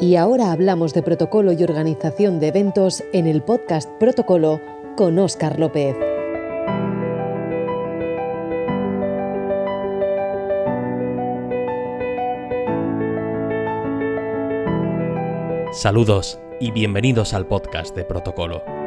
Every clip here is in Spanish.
Y ahora hablamos de protocolo y organización de eventos en el podcast Protocolo con Óscar López. Saludos y bienvenidos al podcast de Protocolo.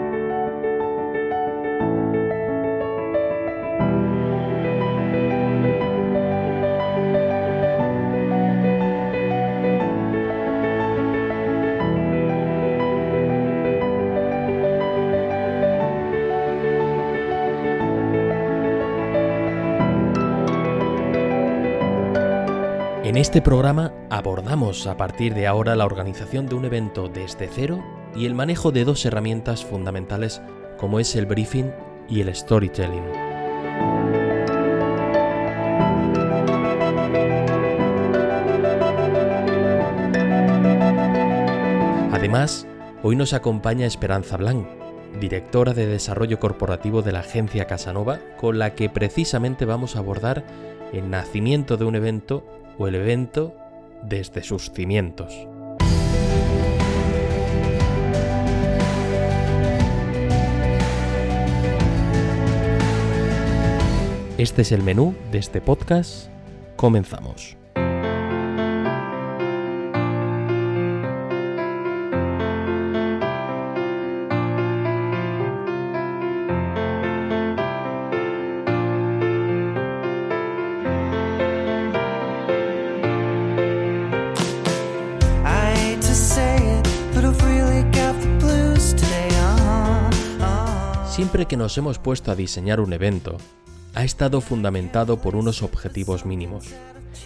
Este programa abordamos a partir de ahora la organización de un evento desde cero y el manejo de dos herramientas fundamentales como es el briefing y el storytelling. Además, hoy nos acompaña Esperanza Blanc, directora de Desarrollo Corporativo de la agencia Casanova, con la que precisamente vamos a abordar el nacimiento de un evento o el evento desde sus cimientos. Este es el menú de este podcast. Comenzamos. Que nos hemos puesto a diseñar un evento, ha estado fundamentado por unos objetivos mínimos.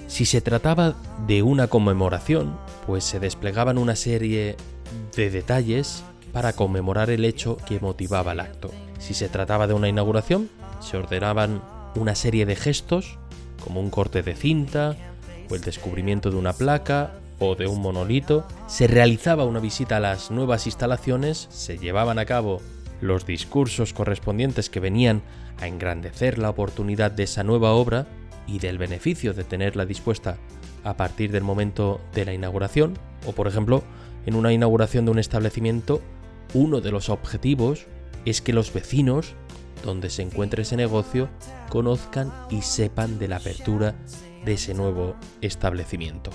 Si se trataba de una conmemoración, pues se desplegaban una serie de detalles para conmemorar el hecho que motivaba el acto. Si se trataba de una inauguración, se ordenaban una serie de gestos, como un corte de cinta, o el descubrimiento de una placa, o de un monolito. Se realizaba una visita a las nuevas instalaciones, se llevaban a cabo los discursos correspondientes que venían a engrandecer la oportunidad de esa nueva obra y del beneficio de tenerla dispuesta a partir del momento de la inauguración, o por ejemplo, en una inauguración de un establecimiento, uno de los objetivos es que los vecinos donde se encuentre ese negocio conozcan y sepan de la apertura de ese nuevo establecimiento.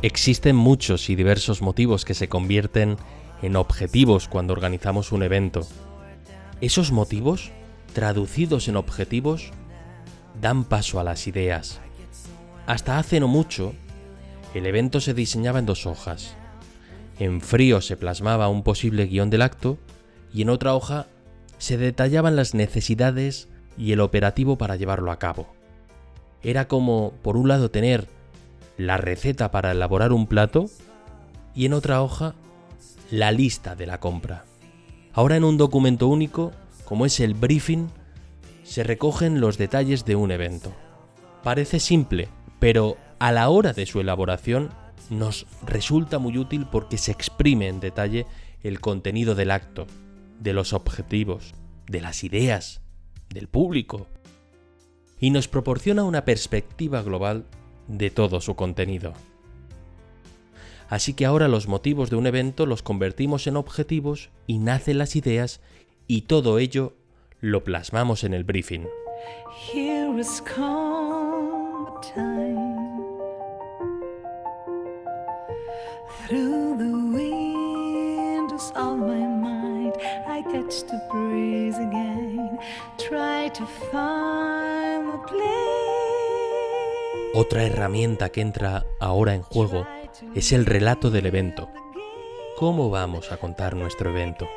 Existen muchos y diversos motivos que se convierten en objetivos cuando organizamos un evento. Esos motivos, traducidos en objetivos, dan paso a las ideas. Hasta hace no mucho, el evento se diseñaba en dos hojas. En frío se plasmaba un posible guion del acto y en otra hoja se detallaban las necesidades y el operativo para llevarlo a cabo. Era como, por un lado, tener la receta para elaborar un plato y en otra hoja la lista de la compra. Ahora en un documento único, como es el briefing, se recogen los detalles de un evento. Parece simple, pero a la hora de su elaboración nos resulta muy útil porque se exprime en detalle el contenido del acto, de los objetivos, de las ideas, del público, y nos proporciona una perspectiva global de todo su contenido. Así que ahora los motivos de un evento los convertimos en objetivos y nacen las ideas y todo ello lo plasmamos en el briefing. Otra herramienta que entra ahora en juego es el relato del evento. ¿Cómo vamos a contar nuestro evento?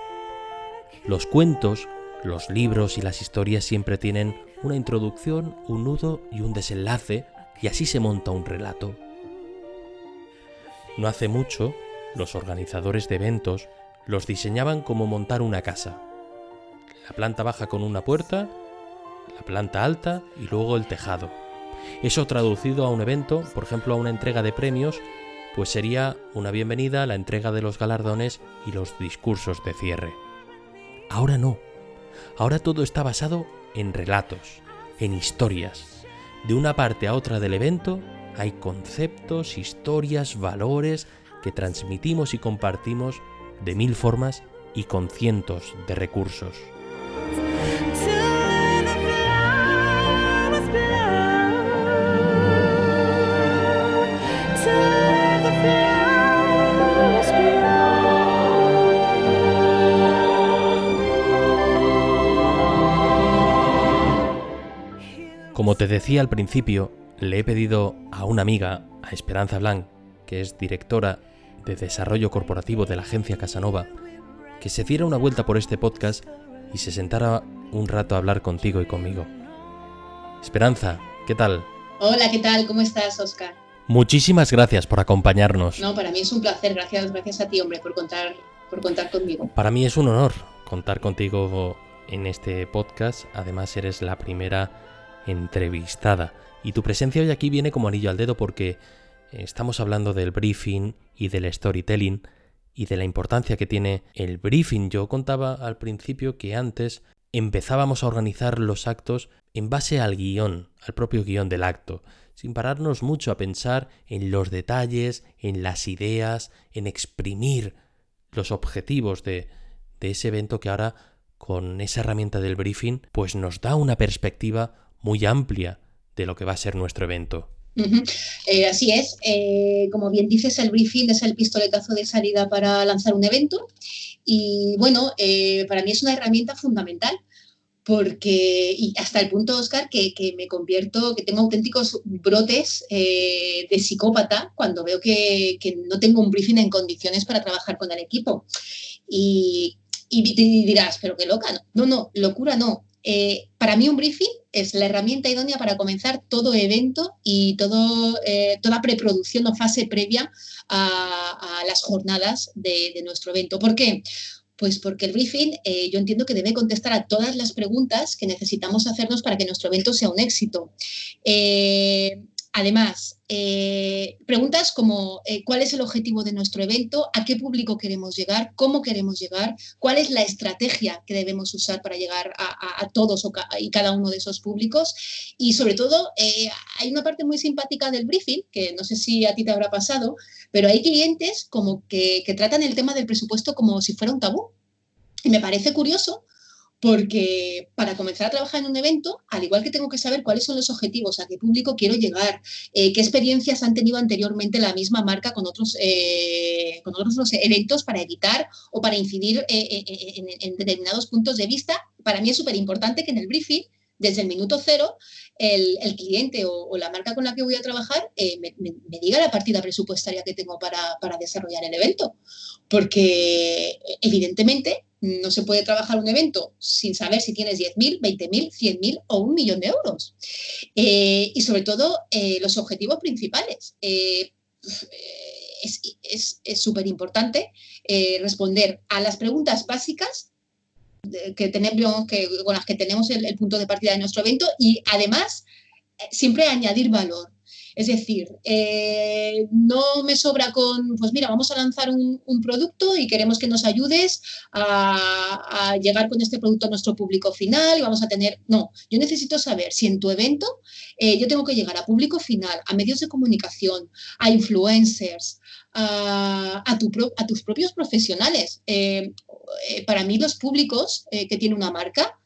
Los cuentos, los libros y las historias siempre tienen una introducción, un nudo y un desenlace, y así se monta un relato. No hace mucho, los organizadores de eventos los diseñaban como montar una casa. La planta baja con una puerta, la planta alta y luego el tejado. Eso traducido a un evento, por ejemplo a una entrega de premios, pues sería una bienvenida, la entrega de los galardones y los discursos de cierre. Ahora no. Ahora todo está basado en relatos, en historias. De una parte a otra del evento hay conceptos, historias, valores que transmitimos y compartimos de mil formas y con cientos de recursos. Como te decía al principio, le he pedido a una amiga, a Esperanza Blanc, que es directora de Desarrollo Corporativo de la agencia Casanova, que se diera una vuelta por este podcast y se sentara un rato a hablar contigo y conmigo. Esperanza, ¿qué tal? Hola, ¿qué tal? ¿Cómo estás, Oscar? Muchísimas gracias por acompañarnos. No, para mí es un placer. Gracias, gracias a ti, hombre, por contar, por contar conmigo. Para mí es un honor contar contigo en este podcast. Además, eres la primera entrevistada. Y tu presencia hoy aquí viene como anillo al dedo porque estamos hablando del briefing y del storytelling y de la importancia que tiene el briefing. Yo contaba al principio que antes empezábamos a organizar los actos en base al guion, al propio guion del acto, sin pararnos mucho a pensar en los detalles, en las ideas, en exprimir los objetivos de, de ese evento que ahora con esa herramienta del briefing pues nos da una perspectiva muy amplia de lo que va a ser nuestro evento. Eh, así es, eh, como bien dices, el briefing es el pistoletazo de salida para lanzar un evento y bueno, eh, para mí es una herramienta fundamental porque, y hasta el punto, Oscar, que, me convierto, que tengo auténticos brotes de psicópata cuando veo que, no tengo un briefing en condiciones para trabajar con el equipo. Y, y dirás, pero qué loca, no, no, locura no, eh, para mí un briefing es la herramienta idónea para comenzar todo evento y todo, eh, toda preproducción o fase previa a, las jornadas de, nuestro evento. ¿Por qué? Pues porque el briefing eh, yo entiendo que debe contestar a todas las preguntas que necesitamos hacernos para que nuestro evento sea un éxito. Además, eh, preguntas como eh, cuál es el objetivo de nuestro evento, a qué público queremos llegar, cómo queremos llegar, cuál es la estrategia que debemos usar para llegar a, todos y cada uno de esos públicos. Y sobre todo, eh, hay una parte muy simpática del briefing, que no sé si a ti te habrá pasado, pero hay clientes como que, que tratan el tema del presupuesto como si fuera un tabú. Y me parece curioso porque para comenzar a trabajar en un evento, al igual que tengo que saber cuáles son los objetivos, a qué público quiero llegar, eh, qué experiencias han tenido anteriormente la misma marca con otros, eh, con otros eventos para evitar o para incidir eh, en, determinados puntos de vista, para mí es súper importante que en el briefing desde el minuto cero, el, cliente o, la marca con la que voy a trabajar me, diga la partida presupuestaria que tengo para, para, desarrollar el evento. Porque evidentemente no se puede trabajar un evento sin saber si tienes 10.000, 20.000, 100.000 o un millón de euros. Eh, y sobre todo eh, los objetivos principales. Eh, es súper importante responder a las preguntas básicas que tenemos, que, con las que tenemos el punto de partida de nuestro evento y además siempre añadir valor. Es decir, eh, no me sobra con, pues mira, vamos a lanzar un, producto y queremos que nos ayudes a, llegar con este producto a nuestro público final y vamos a tener, no, yo necesito saber si en tu evento eh, yo tengo que llegar a público final, a medios de comunicación, a influencers, a, tus propios profesionales. Eh, para mí los públicos que tiene una marca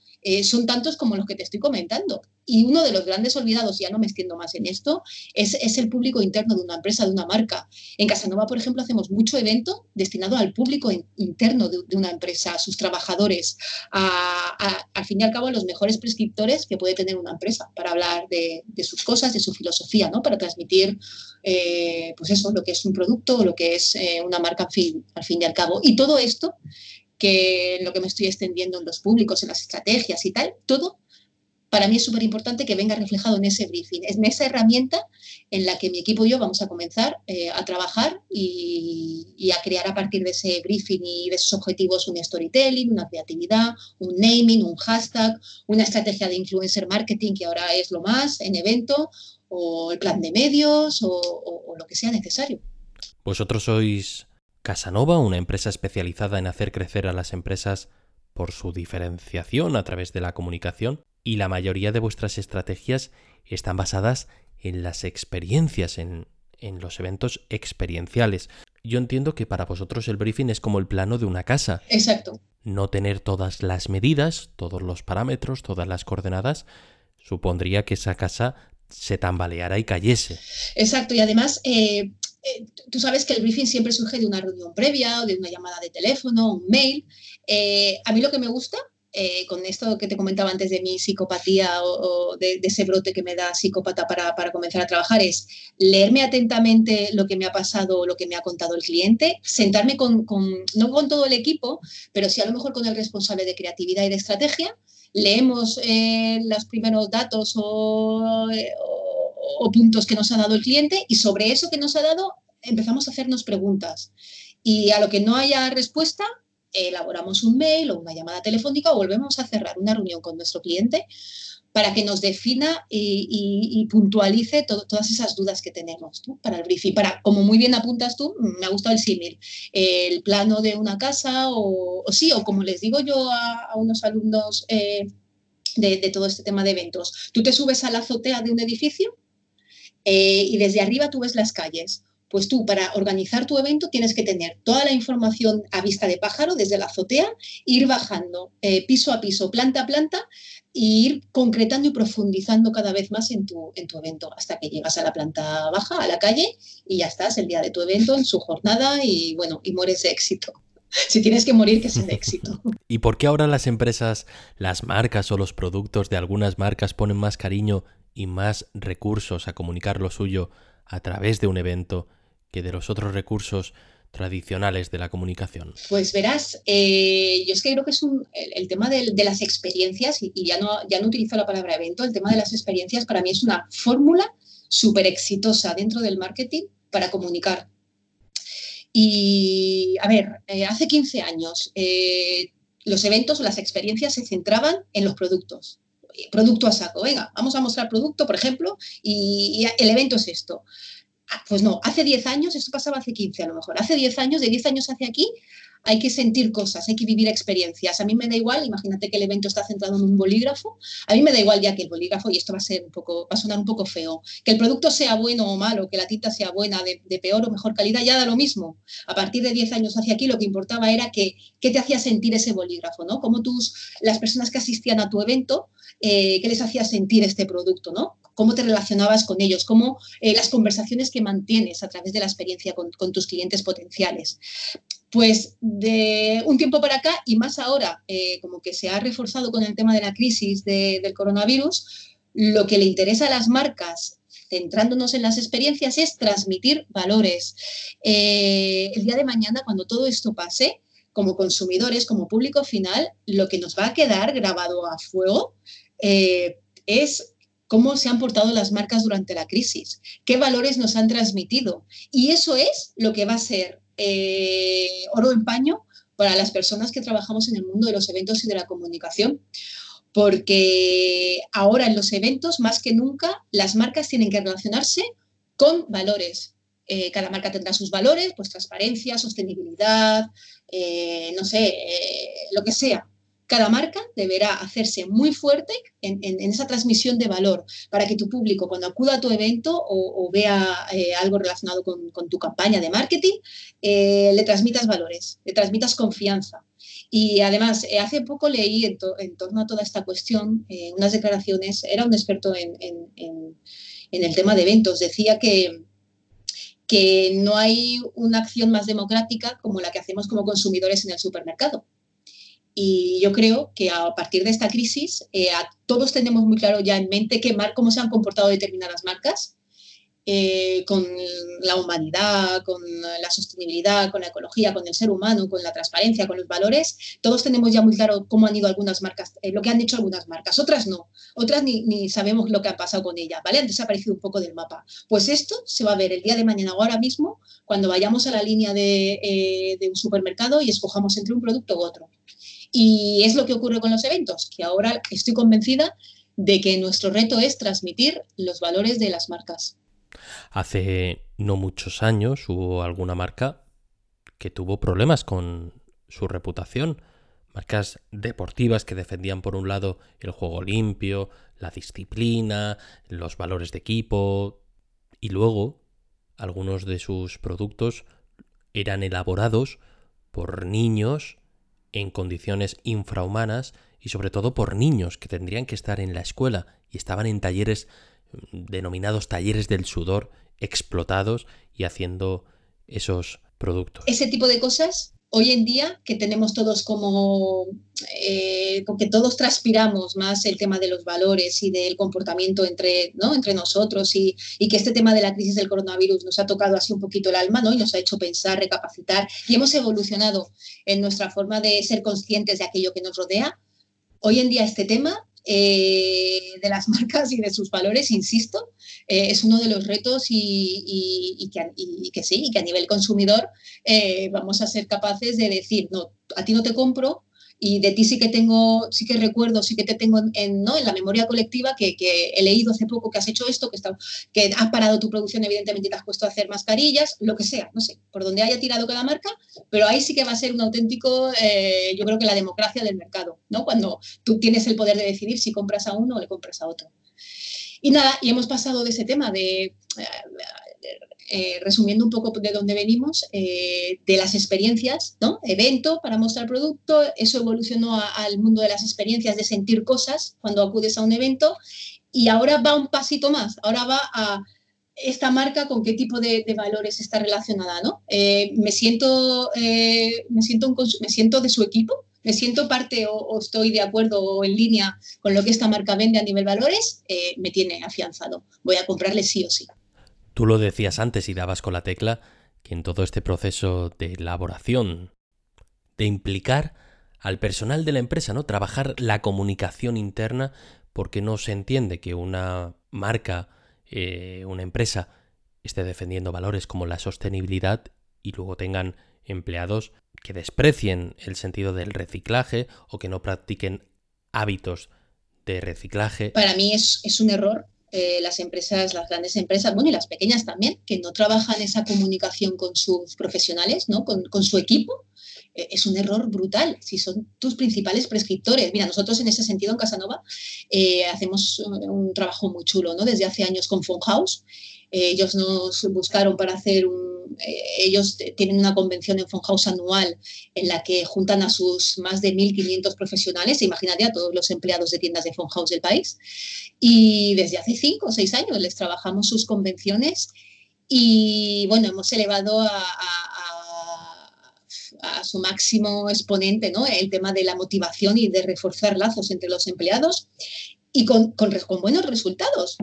son tantos como los que te estoy comentando. Y uno de los grandes olvidados, ya no me extiendo más en esto, es, el público interno de una empresa, de una marca. En Casanova, por ejemplo, hacemos mucho evento destinado al público interno de, una empresa, a sus trabajadores, al fin y al cabo a los mejores prescriptores que puede tener una empresa para hablar de, sus cosas, de su filosofía, ¿no? para transmitir eh, pues eso, lo que es un producto lo que es eh, una marca al fin, al fin y al cabo. Y todo esto que lo que me estoy extendiendo en los públicos, en las estrategias y tal, todo para mí es súper importante que venga reflejado en ese briefing, en esa herramienta en la que mi equipo y yo vamos a comenzar eh, a trabajar y, a crear a partir de ese briefing y de esos objetivos un storytelling, una creatividad, un naming, un hashtag, una estrategia de influencer marketing que ahora es lo más en evento, o el plan de medios o lo que sea necesario. Vosotros sois Casanova, una empresa especializada en hacer crecer a las empresas por su diferenciación a través de la comunicación y la mayoría de vuestras estrategias están basadas en las experiencias, en, en los eventos experienciales. Yo entiendo que para vosotros el briefing es como el plano de una casa. Exacto. No tener todas las medidas, todos los parámetros, todas las coordenadas, supondría que esa casa se tambaleara y cayese. Exacto, y además eh, eh, tú sabes que el briefing siempre surge de una reunión previa o de una llamada de teléfono, un mail. Eh, a mí lo que me gusta, eh, con esto que te comentaba antes de mi psicopatía o, de, ese brote que me da psicópata para, comenzar a trabajar, es leerme atentamente lo que me ha pasado o lo que me ha contado el cliente, sentarme con, no con todo el equipo, pero sí a lo mejor con el responsable de creatividad y de estrategia, leemos los primeros datos o puntos que nos ha dado el cliente y sobre eso que nos ha dado empezamos a hacernos preguntas. Y a lo que no haya respuesta, elaboramos un mail o una llamada telefónica o volvemos a cerrar una reunión con nuestro cliente para que nos defina y, puntualice todas esas dudas que tenemos para el briefing. Para, como muy bien apuntas tú, me ha gustado el símil, el plano de una casa o, sí, o como les digo yo a, unos alumnos eh, de, de todo este tema de eventos, tú te subes a la azotea de un edificio eh, y desde arriba tú ves las calles. Pues tú, para organizar tu evento, tienes que tener toda la información a vista de pájaro desde la azotea, ir bajando eh, piso a piso, planta a planta, e ir concretando y profundizando cada vez más en tu, en tu evento, hasta que llegas a la planta baja, a la calle, y ya estás el día de tu evento, en su jornada, y bueno, y mueres de éxito si tienes que morir, que sea de éxito. ¿Y por qué ahora las empresas, las marcas o los productos de algunas marcas ponen más cariño y más recursos a comunicar lo suyo a través de un evento que de los otros recursos tradicionales de la comunicación? Pues verás, eh, yo es que creo que es un, el, tema de, las experiencias, y, ya, no, ya no utilizo la palabra evento, el tema de las experiencias para mí es una fórmula súper exitosa dentro del marketing para comunicar. Y, a ver, eh, hace 15 años eh, los eventos o las experiencias se centraban en los productos producto a saco. Venga, vamos a mostrar producto, por ejemplo, y, el evento es esto. Ah, pues no, hace 10 años, esto pasaba hace 15 a lo mejor, hace 10 años, de 10 años hacia aquí, hay que sentir cosas, hay que vivir experiencias. A mí me da igual, imagínate que el evento está centrado en un bolígrafo, a mí me da igual ya que el bolígrafo, y esto va a ser un poco, va a sonar un poco feo, que el producto sea bueno o malo, que la tinta sea buena, de, peor o mejor calidad, ya da lo mismo. A partir de 10 años hacia aquí lo que importaba era que, qué te hacía sentir ese bolígrafo, ¿no? Cómo tus, las personas que asistían a tu evento, eh, qué les hacía sentir este producto, ¿no? cómo te relacionabas con ellos, cómo eh, las conversaciones que mantienes a través de la experiencia con, con, tus clientes potenciales. Pues de un tiempo para acá y más ahora, eh, como que se ha reforzado con el tema de la crisis del coronavirus, lo que le interesa a las marcas centrándonos en las experiencias, es transmitir valores. Eh, el día de mañana, cuando todo esto pase, como consumidores, como público final, lo que nos va a quedar grabado a fuego eh, es cómo se han portado las marcas durante la crisis, qué valores nos han transmitido. Y eso es lo que va a ser eh, oro en paño para las personas que trabajamos en el mundo de los eventos y de la comunicación. Porque ahora en los eventos, más que nunca, las marcas tienen que relacionarse con valores. Eh, cada marca tendrá sus valores, pues transparencia, sostenibilidad, eh, no sé, lo que sea cada marca deberá hacerse muy fuerte en, esa transmisión de valor para que tu público cuando acuda a tu evento o, vea eh, algo relacionado con, tu campaña de marketing, eh, le transmitas valores, le transmitas confianza. Y además, eh, hace poco leí en, torno a toda esta cuestión unas declaraciones, era un experto en, el tema de eventos, decía que, que no hay una acción más democrática como la que hacemos como consumidores en el supermercado y yo creo que a partir de esta crisis, eh, todos tenemos muy claro ya en mente qué cómo se han comportado determinadas marcas eh, con la humanidad, con la sostenibilidad, con la ecología, con el ser humano, con la transparencia, con los valores. Todos tenemos ya muy claro cómo han ido algunas marcas, eh, lo que han hecho algunas marcas. Otras no. Otras ni, ni, sabemos lo que ha pasado con ellas, ¿vale? Han desaparecido un poco del mapa. Pues esto se va a ver el día de mañana o ahora mismo cuando vayamos a la línea de, de un supermercado y escojamos entre un producto u otro. Y es lo que ocurre con los eventos, que ahora estoy convencida de que nuestro reto es transmitir los valores de las marcas. Hace no muchos años hubo alguna marca que tuvo problemas con su reputación. Marcas deportivas que defendían por un lado el juego limpio, la disciplina, los valores de equipo y luego algunos de sus productos eran elaborados por niños en condiciones infrahumanas y sobre todo por niños que tendrían que estar en la escuela y estaban en talleres mm, denominados talleres del sudor explotados y haciendo esos productos. Ese tipo de cosas hoy en día que tenemos todos como, eh, que todos transpiramos más el tema de los valores y del comportamiento entre, ¿no? entre nosotros y, y, que este tema de la crisis del coronavirus nos ha tocado así un poquito el alma ¿no? y nos ha hecho pensar, recapacitar y hemos evolucionado en nuestra forma de ser conscientes de aquello que nos rodea. Hoy en día este tema eh, de las marcas y de sus valores, insisto, eh, es uno de los retos y, que, sí, y que a nivel consumidor eh, vamos a ser capaces de decir, no, a ti no te compro y de ti sí que tengo, sí que recuerdo, sí que te tengo en, ¿no? en la memoria colectiva que, he leído hace poco que has hecho esto, que, está, que has parado tu producción, evidentemente te has puesto a hacer mascarillas, lo que sea, no sé, por donde haya tirado cada marca, pero ahí sí que va a ser un auténtico, eh, yo creo que la democracia del mercado, ¿no? Cuando tú tienes el poder de decidir si compras a uno o le compras a otro. Y nada, y hemos pasado de ese tema de eh, resumiendo un poco de dónde venimos, eh, de las experiencias, ¿no? Evento para mostrar producto, eso evolucionó al mundo de las experiencias, de sentir cosas cuando acudes a un evento, y ahora va un pasito más, ahora va a esta marca con qué tipo de, valores está relacionada, ¿no? Eh, me, siento, me, siento un, me siento de su equipo, me siento parte o, estoy de acuerdo o en línea con lo que esta marca vende a nivel valores, me tiene afianzado. Voy a comprarle sí o sí. Tú lo decías antes y dabas con la tecla que en todo este proceso de elaboración, de implicar al personal de la empresa, ¿no? Trabajar la comunicación interna porque no se entiende que una marca, eh, una empresa, esté defendiendo valores como la sostenibilidad y luego tengan empleados que desprecien el sentido del reciclaje o que no practiquen hábitos de reciclaje. Para mí es, es un error eh, las empresas, las grandes empresas, bueno, y las pequeñas también, que no trabajan esa comunicación con sus profesionales, ¿no? con, con su equipo, eh, es un error brutal si son tus principales prescriptores. Mira, nosotros en ese sentido en Casanova eh, hacemos un, trabajo muy chulo, ¿no? Desde hace años con House. Ellos nos buscaron para hacer un eh, ellos tienen una convención en Fonhaus anual en la que juntan a sus más de 1.500 profesionales, imagínate a todos los empleados de tiendas de Fonhaus del país, y desde hace cinco o seis años les trabajamos sus convenciones y bueno, hemos elevado a, a su máximo exponente, ¿no? El tema de la motivación y de reforzar lazos entre los empleados y con, con, con buenos resultados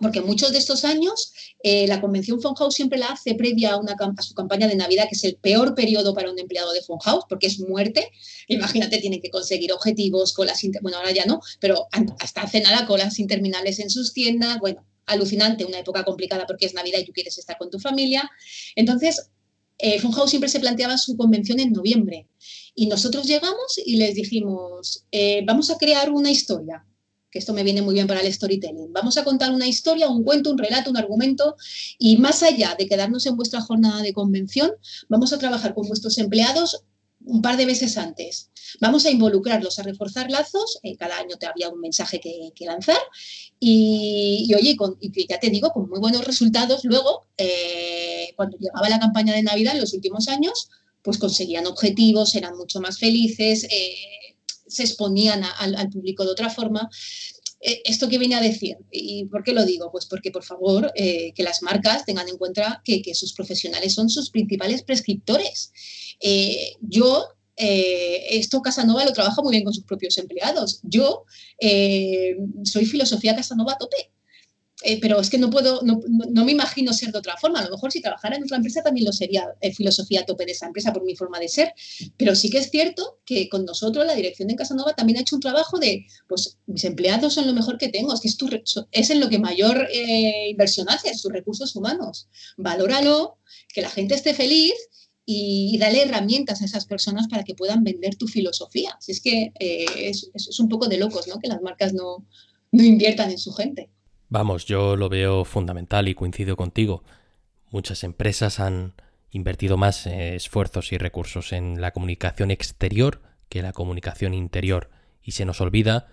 porque muchos de estos años eh, la convención Fonhaus siempre la hace previa a, una, a su campaña de Navidad, que es el peor periodo para un empleado de Fonhaus, porque es muerte. Imagínate, tienen que conseguir objetivos, colas, bueno, ahora ya no, pero hasta hace nada colas interminables en sus tiendas, bueno, alucinante, una época complicada porque es Navidad y tú quieres estar con tu familia. Entonces, eh, siempre se planteaba su convención en noviembre y nosotros llegamos y les dijimos, eh, vamos a crear una historia que esto me viene muy bien para el storytelling. Vamos a contar una historia, un cuento, un relato, un argumento y más allá de quedarnos en vuestra jornada de convención, vamos a trabajar con vuestros empleados un par de veces antes. Vamos a involucrarlos, a reforzar lazos. Eh, cada año te había un mensaje que, lanzar. Y, oye, ya te digo, con muy buenos resultados. Luego, eh, cuando llegaba la campaña de Navidad en los últimos años, pues conseguían objetivos, eran mucho más felices. Eh, se exponían al público de otra forma. Eh, ¿Esto qué viene a decir? ¿Y por qué lo digo? Pues porque, por favor, eh, que las marcas tengan en cuenta que, sus profesionales son sus principales prescriptores. Eh, yo esto Casanova lo trabaja muy bien con sus propios empleados. Yo soy filosofía Casanova a tope. Eh, pero es que no puedo, no, no, me imagino ser de otra forma. A lo mejor si trabajara en otra empresa también lo sería eh, filosofía a tope de esa empresa por mi forma de ser. Pero sí que es cierto que con nosotros la dirección de Casanova también ha hecho un trabajo de, pues mis empleados son lo mejor que tengo, es que es, tu, es en lo que mayor eh, inversión haces, tus recursos humanos. Valóralo, que la gente esté feliz y, dale herramientas a esas personas para que puedan vender tu filosofía. es que es, es, un poco de locos, ¿no? Que las marcas no, no inviertan en su gente. Vamos, yo lo veo fundamental y coincido contigo. Muchas empresas han invertido más eh, esfuerzos y recursos en la comunicación exterior que la comunicación interior y se nos olvida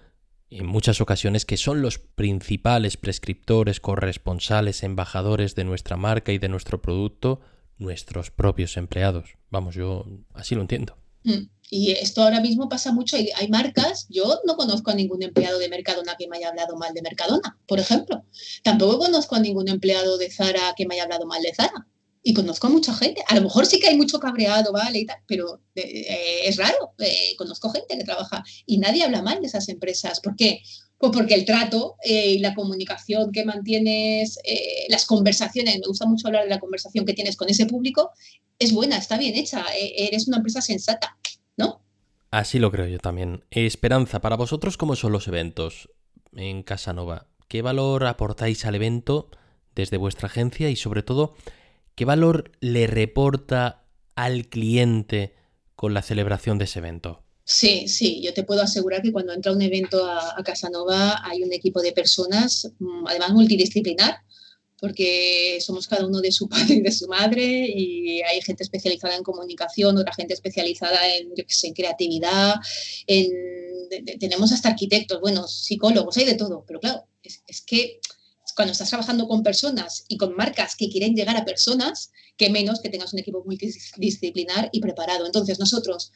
en muchas ocasiones que son los principales prescriptores, corresponsales, embajadores de nuestra marca y de nuestro producto nuestros propios empleados. Vamos, yo así lo entiendo. Mm. Y esto ahora mismo pasa mucho. Hay, hay, marcas, yo no conozco a ningún empleado de Mercadona que me haya hablado mal de Mercadona, por ejemplo. Tampoco conozco a ningún empleado de Zara que me haya hablado mal de Zara y conozco a mucha gente. A lo mejor sí que hay mucho cabreado, ¿vale? Y tal, pero eh, es raro. Eh, conozco gente que trabaja y nadie habla mal de esas empresas. ¿Por qué? Pues porque el trato eh, y la comunicación que mantienes, las conversaciones, me gusta mucho hablar de la conversación que tienes con ese público, es buena, está bien hecha, eres una empresa sensata, ¿no? Así lo creo yo también. Esperanza, para vosotros, ¿cómo son los eventos en Casanova? ¿Qué valor aportáis al evento desde vuestra agencia y sobre todo ¿Qué valor le reporta al cliente con la celebración de ese evento? Sí, sí, yo te puedo asegurar que cuando entra un evento a, Casanova hay un equipo de personas, mm, además multidisciplinar, porque somos cada uno de su padre y de su madre y hay gente especializada en comunicación, otra gente especializada en, en creatividad, tenemos hasta arquitectos, bueno, psicólogos, hay de todo, pero claro, es que cuando estás trabajando con personas y con marcas que quieren llegar a personas, que menos que tengas un equipo multidisciplinar y preparado. Entonces, nosotros,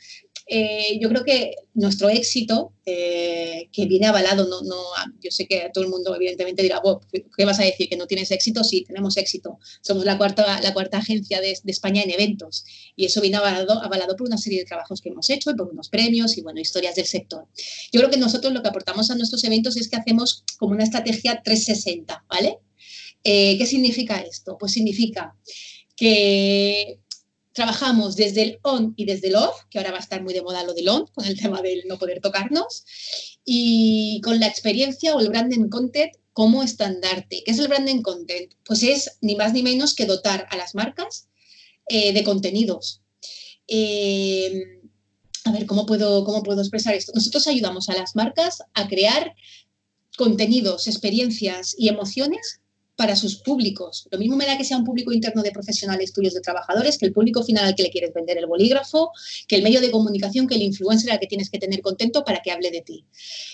eh, yo creo que nuestro éxito, eh, que viene avalado, no, no, yo sé que todo el mundo evidentemente dirá, ¿qué vas a decir? ¿Que no tienes éxito? Sí, tenemos éxito. Somos la cuarta, la cuarta agencia de, de España en eventos y eso viene avalado, avalado por una serie de trabajos que hemos hecho y por unos premios y, bueno, historias del sector. Yo creo que nosotros lo que aportamos a nuestros eventos es que hacemos como una estrategia 360, ¿vale? Eh, ¿Qué significa esto? Pues significa que trabajamos desde el on y desde el off, que ahora va a estar muy de moda lo del on, con el tema del no poder tocarnos, y con la experiencia o el branding content como estandarte. ¿Qué es el branding content? Pues es ni más ni menos que dotar a las marcas eh, de contenidos. Eh, a ver, ¿cómo puedo, ¿cómo puedo expresar esto? Nosotros ayudamos a las marcas a crear contenidos, experiencias y emociones para sus públicos. Lo mismo me da que sea un público interno de profesionales tuyos, de trabajadores, que el público final al que le quieres vender el bolígrafo, que el medio de comunicación, que el influencer al que tienes que tener contento para que hable de ti.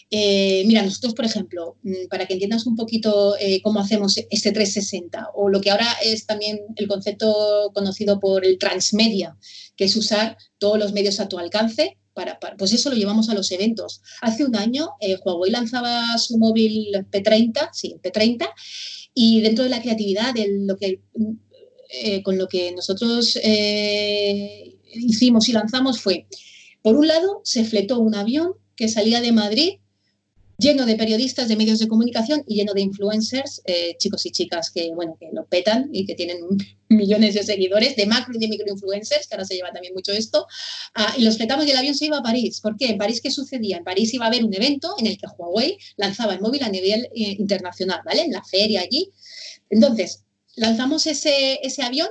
Eh, mira, nosotros, por ejemplo, mm, para que entiendas un poquito eh, cómo hacemos este 360, o lo que ahora es también el concepto conocido por el transmedia, que es usar todos los medios a tu alcance para, pues eso lo llevamos a los eventos. Hace un año eh, Huawei lanzaba su móvil P30, sí, P30, y dentro de la creatividad, de lo que, eh, con lo que nosotros eh, hicimos y lanzamos fue, por un lado, se fletó un avión que salía de Madrid lleno de periodistas, de medios de comunicación y lleno de influencers, eh, chicos y chicas que, bueno, que lo petan y que tienen millones de seguidores, de macro y de microinfluencers, que ahora se lleva también mucho esto, ah, y los fletamos y el avión se iba a París. ¿Por qué? ¿En París qué sucedía? En París iba a haber un evento en el que Huawei lanzaba el móvil a nivel eh, internacional, ¿vale? En la feria allí. Entonces, lanzamos ese, ese avión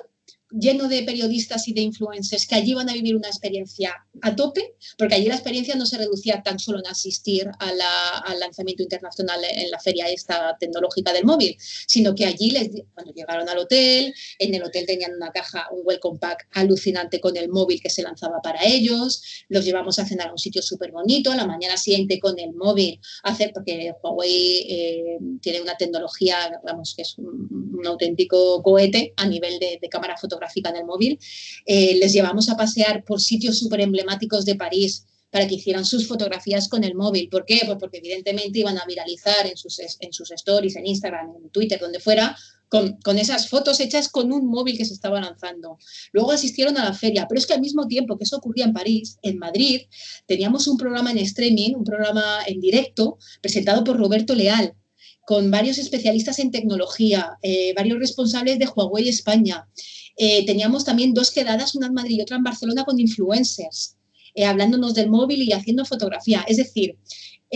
lleno de periodistas y de influencers que allí van a vivir una experiencia a tope, porque allí la experiencia no se reducía tan solo en asistir al lanzamiento internacional en la feria esta tecnológica del móvil, sino que allí les, cuando llegaron al hotel, en el hotel tenían una caja, un welcome pack alucinante con el móvil que se lanzaba para ellos, los llevamos a cenar a un sitio súper bonito, a la mañana siguiente con el móvil, hacer, porque Huawei eh, tiene una tecnología, vamos, que es un, auténtico cohete a nivel de, de cámara fotográfica en el móvil, eh, les llevamos a pasear por sitios súper emblemáticos de París para que hicieran sus fotografías con el móvil. ¿Por qué? Pues porque evidentemente iban a viralizar en sus, en sus stories, en Instagram, en Twitter, donde fuera, con, con, esas fotos hechas con un móvil que se estaba lanzando. Luego asistieron a la feria, pero es que al mismo tiempo que eso ocurría en París, en Madrid, teníamos un programa en streaming, un programa en directo, presentado por Roberto Leal, con varios especialistas en tecnología, eh, varios responsables de Huawei España. Eh, teníamos también dos quedadas, una en Madrid y otra en Barcelona, con influencers, eh, hablándonos del móvil y haciendo fotografía. Es decir,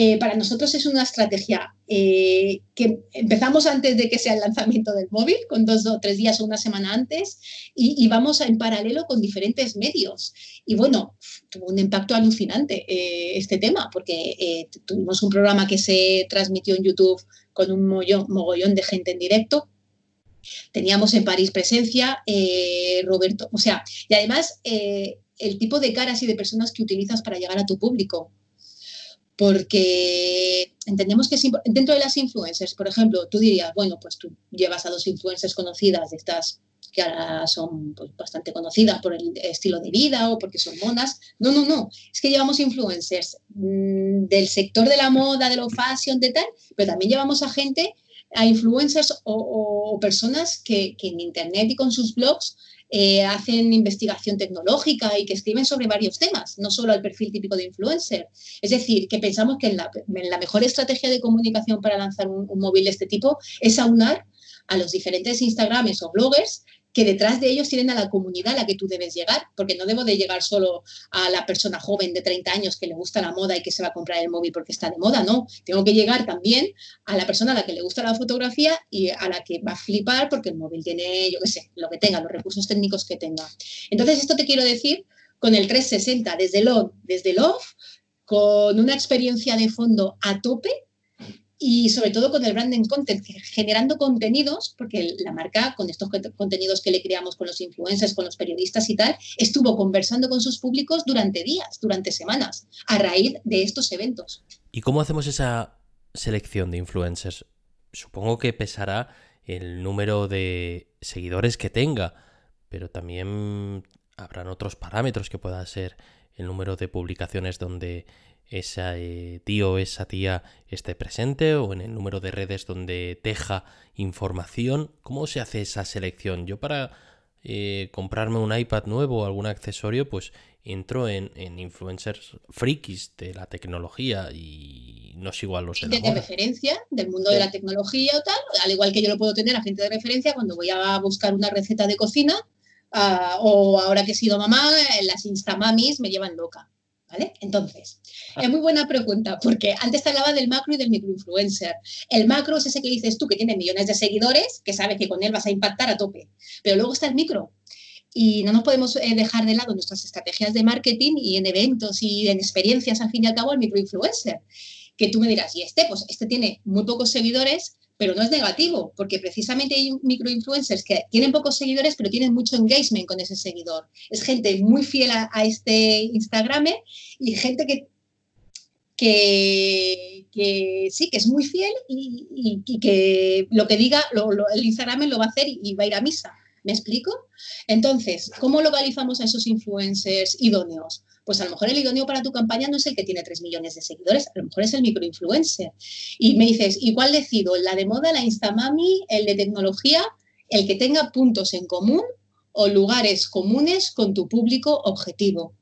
eh, para nosotros es una estrategia eh, que empezamos antes de que sea el lanzamiento del móvil, con dos o tres días o una semana antes, y, vamos en paralelo con diferentes medios. Y bueno, tuvo un impacto alucinante eh, este tema, porque tuvimos un programa que se transmitió en YouTube con un mogollón de gente en directo, Teníamos en París presencia, Roberto, o sea, y además el tipo de caras y de personas que utilizas para llegar a tu público porque entendemos que dentro de las influencers, por ejemplo, tú dirías, bueno, pues tú llevas a dos influencers conocidas de estas que ahora son pues, bastante conocidas por el estilo de vida o porque son monas. No, no, no. Es que llevamos influencers mm, del sector de la moda, de lo fashion, de tal, pero también llevamos a gente, a influencers o, personas que, que, en Internet y con sus blogs eh, hacen investigación tecnológica y que escriben sobre varios temas, no solo el perfil típico de influencer. Es decir, que pensamos que en la, mejor estrategia de comunicación para lanzar un, un móvil de este tipo es aunar a los diferentes Instagrames o bloggers que detrás de ellos tienen a la comunidad a la que tú debes llegar, porque no debo de llegar solo a la persona joven de 30 años que le gusta la moda y que se va a comprar el móvil porque está de moda, no, tengo que llegar también a la persona a la que le gusta la fotografía y a la que va a flipar porque el móvil tiene, yo qué sé, lo que tenga, los recursos técnicos que tenga. Entonces, esto te quiero decir con el 360, desde on, desde off, con una experiencia de fondo a tope y sobre todo con el branding content, generando contenidos, porque la marca, con estos contenidos que le creamos con los influencers, con los periodistas y tal, estuvo conversando con sus públicos durante días, durante semanas, a raíz de estos eventos. ¿Y cómo hacemos esa selección de influencers? Supongo que pesará el número de seguidores que tenga, pero también habrán otros parámetros que pueda ser el número de publicaciones donde ese tío o esa tía esté presente o en el número de redes donde teja información. ¿Cómo se hace esa selección? Yo para eh, comprarme un iPad nuevo o algún accesorio, pues entro en, influencers frikis de la tecnología y no sigo a los de, de referencia del mundo de la tecnología o tal, al igual que yo lo puedo tener a gente de referencia cuando voy a buscar una receta de cocina ah, o ahora que he sido mamá, las instamamis me llevan loca. ¿Vale? Entonces, ah. es muy buena pregunta, porque antes te hablaba del macro y del microinfluencer. El macro es ese que dices tú, que tiene millones de seguidores, que sabes que con él vas a impactar a tope. Pero luego está el micro. Y no nos podemos eh, dejar de lado nuestras estrategias de marketing y en eventos y en experiencias, al fin y al cabo, el microinfluencer. Que tú me dirás, y este, pues este tiene muy pocos seguidores, pero no es negativo, porque precisamente hay microinfluencers que tienen pocos seguidores, pero tienen mucho engagement con ese seguidor. Es gente muy fiel a, este Instagram y gente que, que, sí, que es muy fiel y, que lo que diga el Instagram lo va a hacer y va a ir a misa. ¿Me explico? Entonces, ¿cómo localizamos a esos influencers idóneos? Pues a lo mejor el idóneo para tu campaña no es el que tiene 3 millones de seguidores, a lo mejor es el microinfluencer. Y me dices, igual decido, la de moda, la Instamami, el de tecnología, el que tenga puntos en común o lugares comunes con tu público objetivo.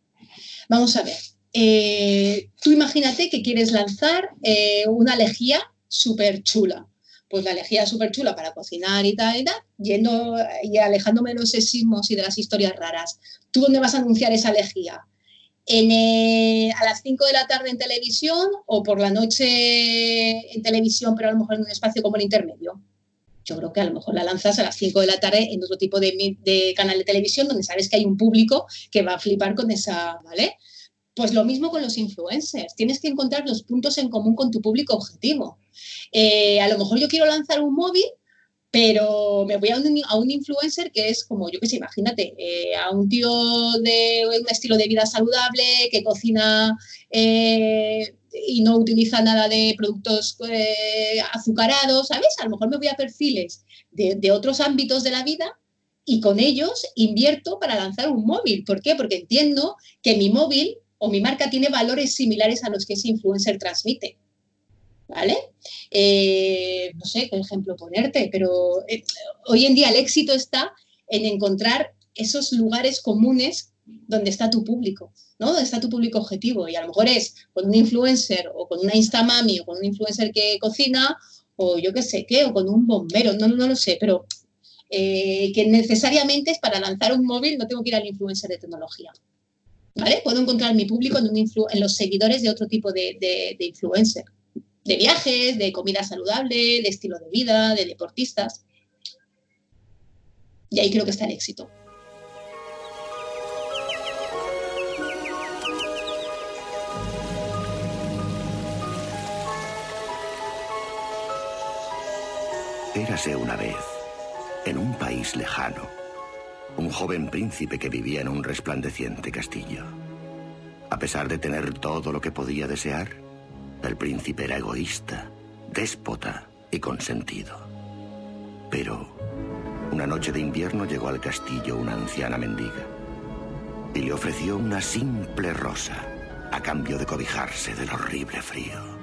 Vamos a ver. Eh, tú imagínate que quieres lanzar eh, una lejía súper chula pues la lejía súper chula para cocinar y tal y tal, yendo y alejándome de los sexismos y de las historias raras. ¿Tú dónde vas a anunciar esa lejía? A las 5 de la tarde en televisión o por la noche en televisión, pero a lo mejor en un espacio como el intermedio. Yo creo que a lo mejor la lanzas a las 5 de la tarde en otro tipo de, de canal de televisión donde sabes que hay un público que va a flipar con esa, ¿vale? Pues lo mismo con los influencers. Tienes que encontrar los puntos en común con tu público objetivo. Eh, a lo mejor yo quiero lanzar un móvil pero me voy a un, influencer que es como, yo qué sé, imagínate, eh, a un tío de un estilo de vida saludable, que cocina eh, y no utiliza nada de productos eh, azucarados, ¿sabes? A lo mejor me voy a perfiles de otros ámbitos de la vida y con ellos invierto para lanzar un móvil. ¿Por qué? Porque entiendo que mi móvil o mi marca tiene valores similares a los que ese influencer transmite. ¿Vale? Eh, no sé qué ejemplo ponerte, pero eh, hoy en día el éxito está en encontrar esos lugares comunes donde está tu público, ¿no? Donde está tu público objetivo. Y a lo mejor es con un influencer o con una Instamami o con un influencer que cocina o yo qué sé qué, o con un bombero, no, no lo sé, pero eh, que necesariamente es para lanzar un móvil, no tengo que ir al influencer de tecnología. ¿Vale? Puedo encontrar mi público en, un influ- en los seguidores de otro tipo de, de, de influencer, de viajes, de comida saludable, de estilo de vida, de deportistas. Y ahí creo que está el éxito. Érase una vez, en un país lejano, un joven príncipe que vivía en un resplandeciente castillo. A pesar de tener todo lo que podía desear, el príncipe era egoísta, déspota y consentido. Pero una noche de invierno llegó al castillo una anciana mendiga y le ofreció una simple rosa a cambio de cobijarse del horrible frío.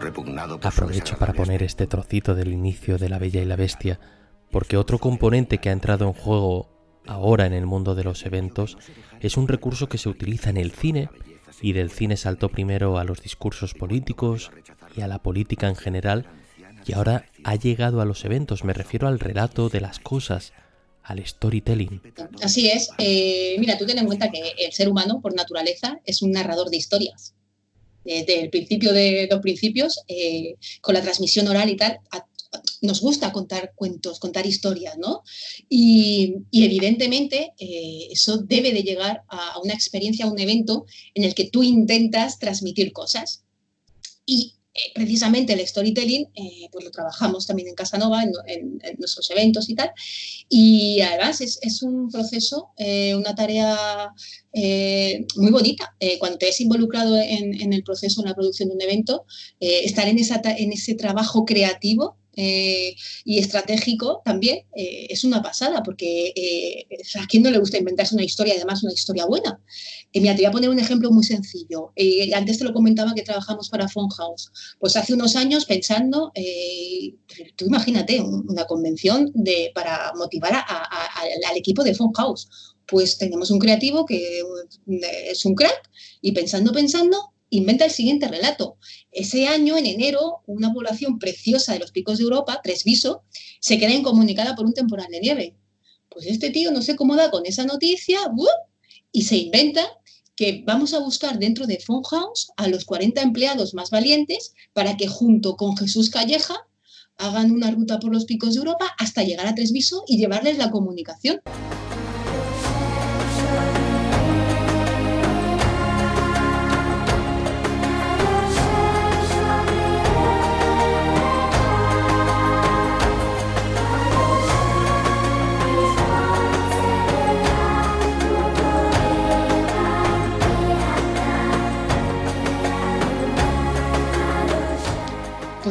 Repugnado por Aprovecho para poner este trocito del inicio de La Bella y la Bestia, porque otro componente que ha entrado en juego ahora en el mundo de los eventos es un recurso que se utiliza en el cine y del cine saltó primero a los discursos políticos y a la política en general y ahora ha llegado a los eventos, me refiero al relato de las cosas, al storytelling. Así es. Eh, mira, tú ten en cuenta que el ser humano, por naturaleza, es un narrador de historias. Desde el principio de los principios, eh, con la transmisión oral y tal, a- nos gusta contar cuentos, contar historias, ¿no? Y, evidentemente eh, eso debe de llegar a, una experiencia, a un evento en el que tú intentas transmitir cosas. Y eh, precisamente el storytelling, eh, pues lo trabajamos también en Casanova, en, nuestros eventos y tal. Y además es, es un proceso, eh, una tarea muy bonita. Cuando te ves involucrado en, en el proceso, en la producción de un evento, estar en, esa en ese trabajo creativo eh, y estratégico también eh, es una pasada, porque eh, ¿a quién no le gusta inventarse una historia, además una historia buena? Mira, te voy a poner un ejemplo muy sencillo. Antes te lo comentaba que trabajamos para Funhouse. Pues hace unos años pensando, tú imagínate, un- una convención de, para motivar a- al equipo de Funhouse. Pues tenemos un creativo que es un crack y pensando, pensando, inventa el siguiente relato. Ese año, en enero, una población preciosa de los picos de Europa, Tresviso, se queda incomunicada por un temporal de nieve. Pues este tío no se acomoda con esa noticia y se inventa que vamos a buscar dentro de Funhouse a los 40 empleados más valientes para que junto con Jesús Calleja hagan una ruta por los picos de Europa hasta llegar a Tresviso y llevarles la comunicación.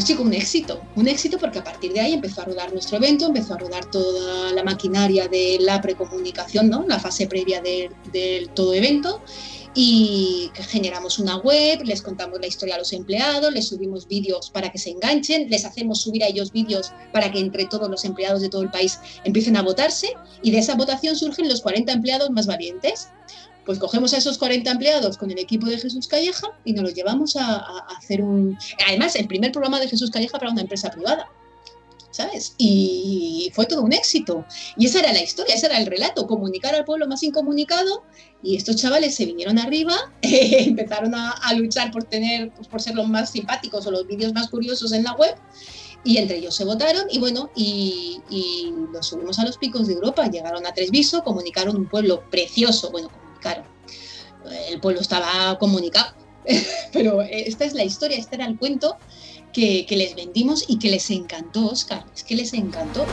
Chico, un éxito, un éxito porque a partir de ahí empezó a rodar nuestro evento, empezó a rodar toda la maquinaria de la precomunicación, ¿no? la fase previa del del todo evento y generamos una web, les contamos la historia a los empleados, les subimos vídeos para que se enganchen, les hacemos subir a ellos vídeos para que entre todos los empleados de todo el país empiecen a votarse y de esa votación surgen los 40 empleados más valientes. Pues cogemos a esos 40 empleados con el equipo de Jesús Calleja y nos los llevamos a, a- hacer un... Además, el primer programa de Jesús Calleja para una empresa privada. ¿Sabes? Y fue todo un éxito. Y esa era la historia, ese era el relato, comunicar al pueblo más incomunicado. Y estos chavales se vinieron arriba, empezaron a, a luchar por tener, pues, por ser los más simpáticos o los vídeos más curiosos en la web. Y entre ellos se votaron y bueno, y, y los subimos a los picos de Europa. Llegaron a Tresviso, comunicaron un pueblo precioso. Bueno, comunicaron. El pueblo estaba comunicado. Pero esta es la historia, este era el cuento que, que les vendimos y que les encantó, Oscar. Es que les encantó.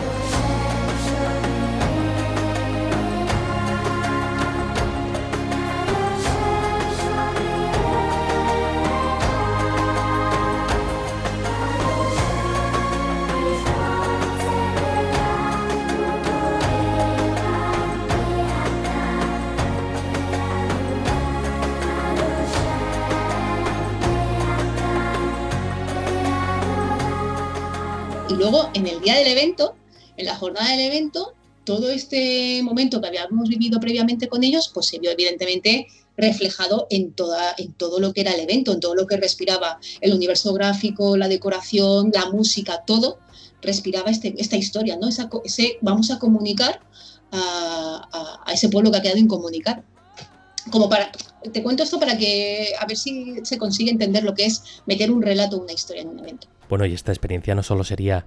Y luego, en el día del evento, en la jornada del evento, todo este momento que habíamos vivido previamente con ellos, pues se vio evidentemente reflejado en, toda, en todo lo que era el evento, en todo lo que respiraba el universo gráfico, la decoración, la música, todo respiraba este, esta historia, ¿no? Esa, ese, vamos a comunicar a ese pueblo que ha quedado incomunicado como para, te cuento esto para que a ver si se consigue entender lo que es meter un relato, una historia en un evento. Bueno, y esta experiencia no solo sería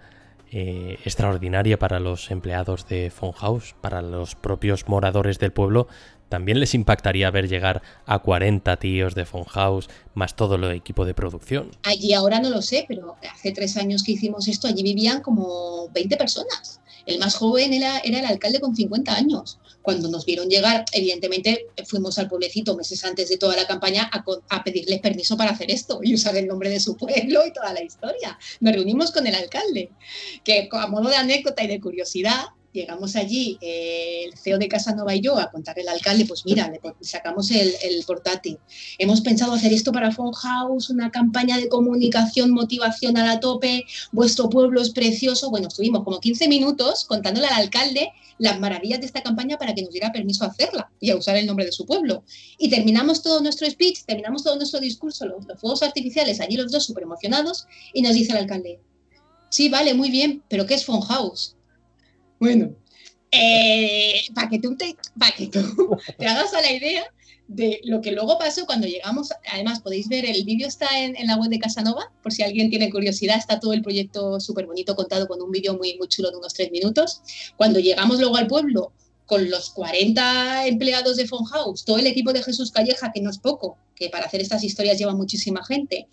eh, extraordinaria para los empleados de House, para los propios moradores del pueblo, también les impactaría ver llegar a 40 tíos de House, más todo el equipo de producción. Allí ahora no lo sé, pero hace tres años que hicimos esto, allí vivían como 20 personas. El más joven era, era el alcalde con 50 años. Cuando nos vieron llegar, evidentemente fuimos al pueblecito meses antes de toda la campaña a, a pedirles permiso para hacer esto y usar el nombre de su pueblo y toda la historia. Nos reunimos con el alcalde, que a modo de anécdota y de curiosidad, llegamos allí, eh, el CEO de Casanova y yo, a contarle al alcalde, pues mira, le sacamos el, portátil. Hemos pensado hacer esto para House, una campaña de comunicación, motivación a la tope, vuestro pueblo es precioso. Bueno, estuvimos como 15 minutos contándole al alcalde las maravillas de esta campaña para que nos diera permiso a hacerla y a usar el nombre de su pueblo. Y terminamos todo nuestro speech, terminamos todo nuestro discurso, los, fuegos artificiales, allí los dos súper emocionados, y nos dice el alcalde, sí, vale, muy bien, pero ¿qué es House? Bueno, eh, para que tú, te, te hagas a la idea de lo que luego pasó cuando llegamos. Además, podéis ver, el vídeo está en, la web de Casanova, por si alguien tiene curiosidad, está todo el proyecto súper bonito contado con un vídeo muy, muy chulo de unos tres minutos. Cuando llegamos luego al pueblo, con los 40 empleados de House, todo el equipo de Jesús Calleja, que no es poco, que para hacer estas historias lleva muchísima gente,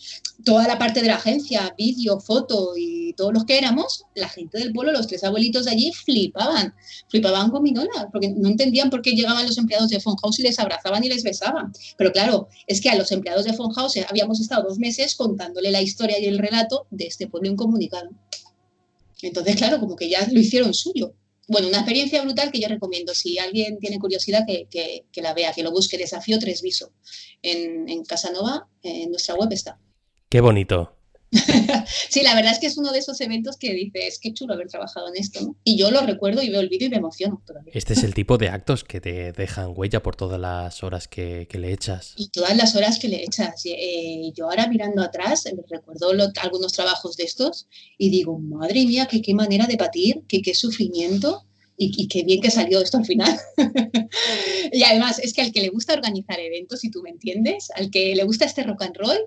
toda la parte de la agencia, vídeo, foto y todos los que éramos, la gente del pueblo, los tres abuelitos de allí flipaban, flipaban con Minola, porque no entendían por qué llegaban los empleados de House y les abrazaban y les besaban. Pero claro, es que a los empleados de House habíamos estado dos meses contándole la historia y el relato de este pueblo incomunicado. Entonces, claro, como que ya lo hicieron suyo bueno, una experiencia brutal que yo recomiendo. Si alguien tiene curiosidad, que, la vea, que lo busque. Desafío tres Viso. En, en Casanova, en nuestra web está. Qué bonito. sí, la verdad es que es uno de esos eventos que dices, qué chulo haber trabajado en esto. Y yo lo recuerdo y veo el vídeo y me emociono todavía. Este es el tipo de actos que te dejan huella por todas las horas que, le echas. Y todas las horas que le echas. Eh, yo ahora mirando atrás, eh, recuerdo algunos trabajos de estos y digo, madre mía, qué, qué manera de patir, qué, qué sufrimiento. Y, y, qué bien que salió esto al final. y además es que al que le gusta organizar eventos, si tú me entiendes, al que le gusta este rock and roll,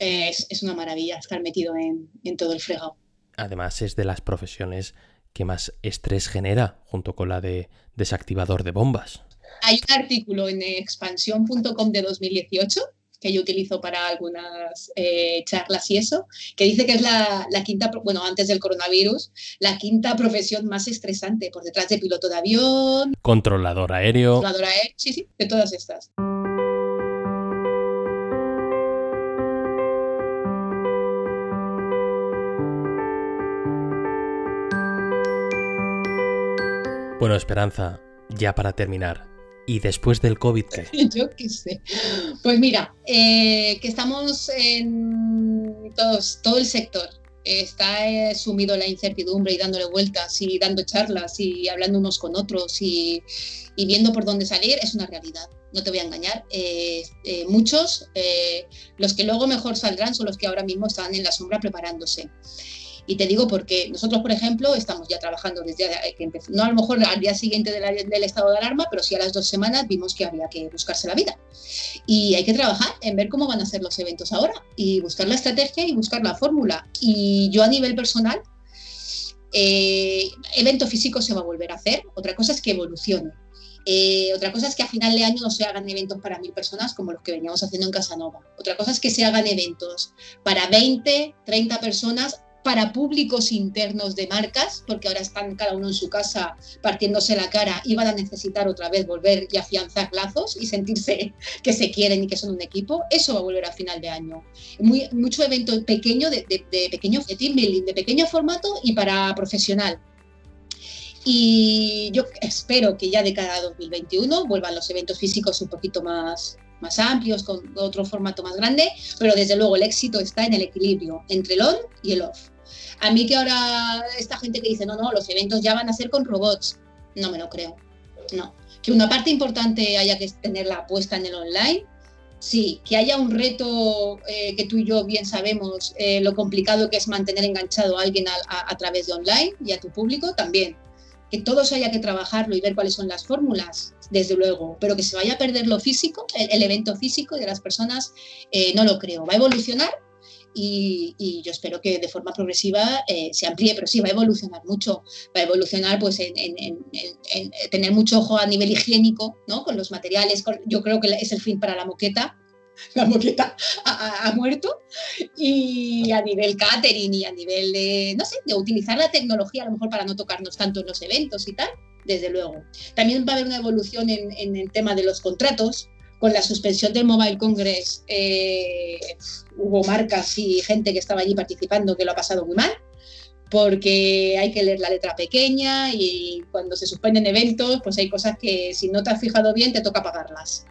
es, una maravilla estar metido en, todo el fregado. Además es de las profesiones que más estrés genera junto con la de desactivador de bombas. Hay un artículo en expansión.com de 2018 que yo utilizo para algunas eh, charlas y eso, que dice que es la, la, quinta, bueno, antes del coronavirus, la quinta profesión más estresante por detrás de piloto de avión. Controlador aéreo. Controlador aéreo, sí, sí, de todas estas. Bueno, Esperanza, ya para terminar, ¿y después del COVID? Yo qué sé. Pues mira, eh, que estamos en todo el sector está eh, sumido la incertidumbre y dándole vueltas y dando charlas y hablando unos con otros y, viendo por dónde salir, es una realidad. No te voy a engañar. Eh, muchos, los que luego mejor saldrán son los que ahora mismo están en la sombra preparándose. Y te digo porque nosotros, por ejemplo, estamos ya trabajando desde que empezó, no a lo mejor al día siguiente del estado de alarma, pero sí a las dos semanas vimos que había que buscarse la vida. Y hay que trabajar en ver cómo van a ser los eventos ahora y buscar la estrategia y buscar la fórmula. Y yo a nivel personal, eh, evento físico se va a volver a hacer, otra cosa es que evolucione. Eh, otra cosa es que a final de año no se hagan eventos para mil personas como los que veníamos haciendo en Casanova. Otra cosa es que se hagan eventos para 20, 30 personas para públicos internos de marcas, porque ahora están cada uno en su casa partiéndose la cara y van a necesitar otra vez volver y afianzar lazos y sentirse que se quieren y que son un equipo, eso va a volver a final de año. Muy, mucho evento pequeño, de, pequeño team building, de pequeño formato y para profesional. Y yo espero que ya de cada a 2021 vuelvan los eventos físicos un poquito más, más amplios, con otro formato más grande, pero desde luego el éxito está en el equilibrio entre el on y el off. A mí que ahora esta gente que dice, no, no, los eventos ya van a ser con robots, no me lo creo. No. Que una parte importante haya que tenerla puesta en el online, sí. Que haya un reto eh, que tú y yo bien sabemos eh, lo complicado que es mantener enganchado a alguien a través de online y a tu público, también que todo eso haya que trabajarlo y ver cuáles son las fórmulas, desde luego, pero que se vaya a perder lo físico, el, evento físico de las personas, eh, no lo creo. Va a evolucionar y, yo espero que de forma progresiva eh, se amplíe, pero sí, va a evolucionar mucho. Va a evolucionar pues en, tener mucho ojo a nivel higiénico, ¿no? Con los materiales, yo creo que es el fin para la moqueta, la moqueta ha, muerto y a nivel catering y a nivel de, no sé, de utilizar la tecnología a lo mejor para no tocarnos tanto en los eventos y tal, desde luego. También va a haber una evolución en, el tema de los contratos, con la suspensión del Mobile Congress eh, hubo marcas y gente que estaba allí participando que lo ha pasado muy mal, porque hay que leer la letra pequeña y cuando se suspenden eventos, pues hay cosas que si no te has fijado bien te toca pagarlas.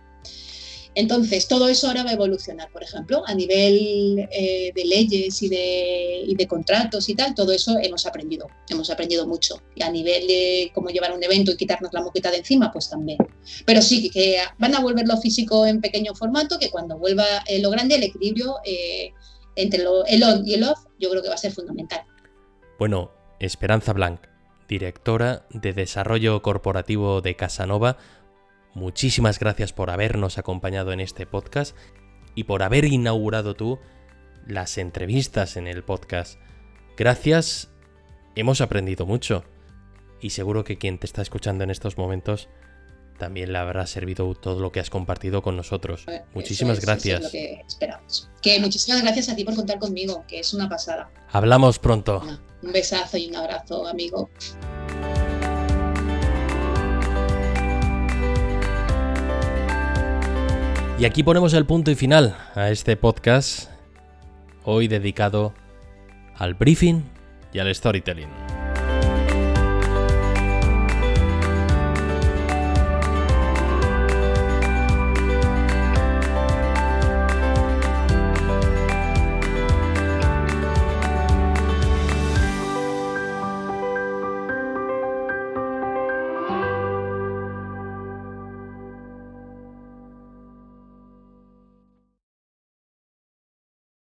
Entonces, todo eso ahora va a evolucionar, por ejemplo, a nivel eh, de leyes y de, contratos y tal, todo eso hemos aprendido, hemos aprendido mucho. Y a nivel de cómo llevar un evento y quitarnos la moqueta de encima, pues también. Pero sí, que van a volver lo físico en pequeño formato, que cuando vuelva eh, lo grande, el equilibrio eh, entre el on y el off, yo creo que va a ser fundamental. Bueno, Esperanza Blanc, directora de Desarrollo Corporativo de Casanova, Muchísimas gracias por habernos acompañado en este podcast y por haber inaugurado tú las entrevistas en el podcast. Gracias, hemos aprendido mucho y seguro que quien te está escuchando en estos momentos también le habrá servido todo lo que has compartido con nosotros. Muchísimas gracias. lo que esperamos. Que muchísimas gracias a ti por contar conmigo, que es una pasada. Hablamos pronto. Un besazo y un abrazo, amigo. Y aquí ponemos el punto y final a este podcast, hoy dedicado al briefing y al storytelling.